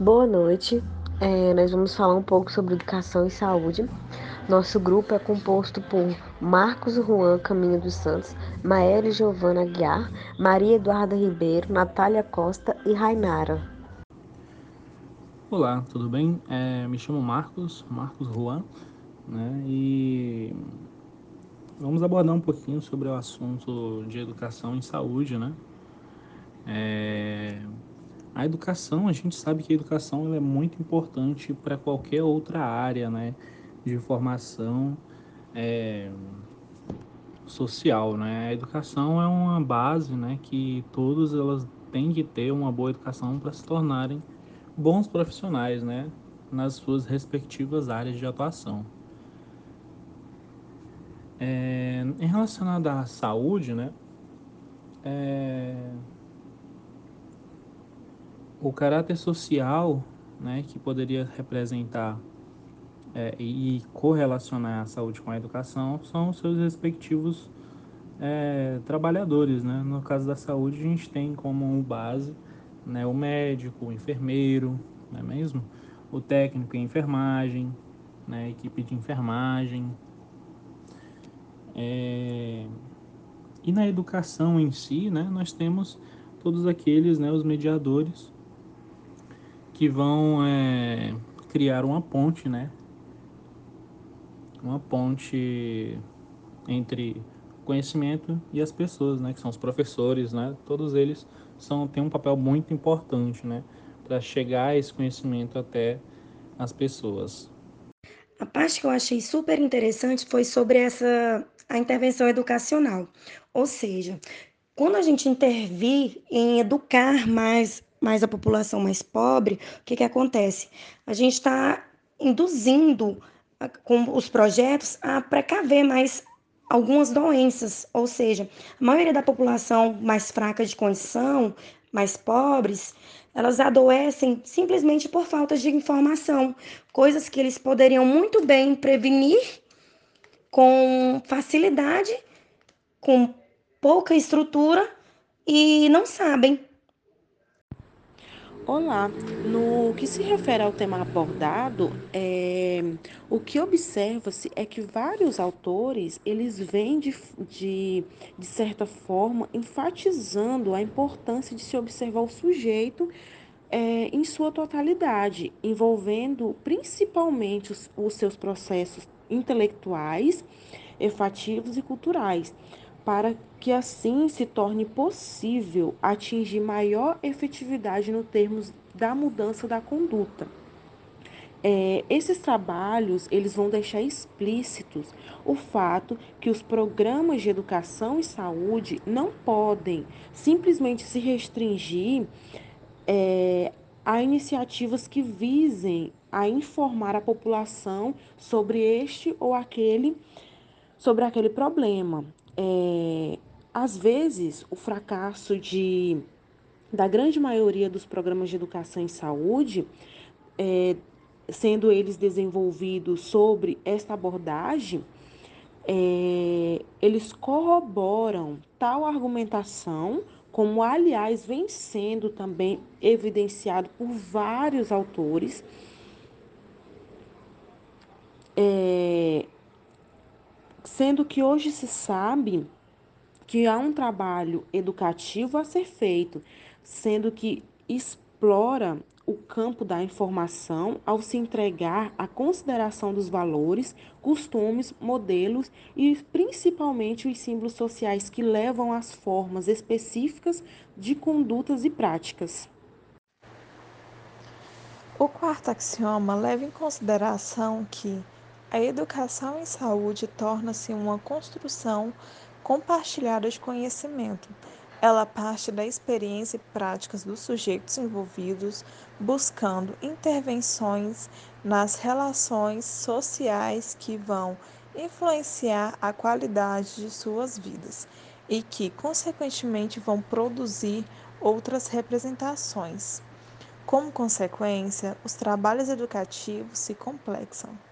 Boa noite. É, nós vamos falar um pouco sobre educação e saúde. Nosso grupo é composto por Marcos Juan Caminho dos Santos, Maélia Giovana Aguiar, Maria Eduarda Ribeiro, Natália Costa e Rainara. Olá, tudo bem? É, me chamo Marcos, Marcos Juan, né? E vamos abordar um pouquinho sobre o assunto de educação e saúde, né? A educação, a gente sabe que a educação é muito importante para qualquer outra área, né, de formação é, social, né? A educação é uma base, né, que todos elas têm que ter uma boa educação para se tornarem bons profissionais, né, nas suas respectivas áreas de atuação. É, em relação à saúde, né, é, o caráter social, né, que poderia representar é, e correlacionar a saúde com a educação, são os seus respectivos é, trabalhadores, né? No caso da saúde, a gente tem como base né, o médico, o enfermeiro, não é mesmo? O técnico em enfermagem, né, equipe de enfermagem. É... E na educação em si, né, nós temos todos aqueles, né, os mediadores que vão é, criar uma ponte, né? Uma ponte entre o conhecimento e as pessoas, né? Que são os professores, né? Todos eles são têm um papel muito importante, né? Para chegar esse conhecimento até as pessoas. A parte que eu achei super interessante foi sobre essa a intervenção educacional. Ou seja, quando a gente intervir em educar mais mais a população mais pobre, o que, que acontece? A gente está induzindo com os projetos a precaver mais algumas doenças, ou seja, a maioria da população mais fraca de condição, mais pobres, elas adoecem simplesmente por falta de informação, coisas que eles poderiam muito bem prevenir com facilidade, com pouca estrutura e não sabem. Olá, no que se refere ao tema abordado, é, o que observa-se é que vários autores eles vêm de, de, de certa forma enfatizando a importância de se observar o sujeito é, em sua totalidade, envolvendo principalmente os, os seus processos intelectuais, efativos e culturais para que assim se torne possível atingir maior efetividade no termos da mudança da conduta. É, esses trabalhos eles vão deixar explícitos o fato que os programas de educação e saúde não podem simplesmente se restringir é, a iniciativas que visem a informar a população sobre este ou aquele sobre aquele problema, é, às vezes, o fracasso de, da grande maioria dos programas de educação em saúde, é, sendo eles desenvolvidos sobre esta abordagem, é, eles corroboram tal argumentação, como aliás vem sendo também evidenciado por vários autores. É, sendo que hoje se sabe que há um trabalho educativo a ser feito, sendo que explora o campo da informação ao se entregar à consideração dos valores, costumes, modelos e principalmente os símbolos sociais que levam às formas específicas de condutas e práticas. O quarto axioma leva em consideração que a educação em saúde torna-se uma construção compartilhada de conhecimento. Ela parte da experiência e práticas dos sujeitos envolvidos, buscando intervenções nas relações sociais que vão influenciar a qualidade de suas vidas e que, consequentemente, vão produzir outras representações. Como consequência, os trabalhos educativos se complexam.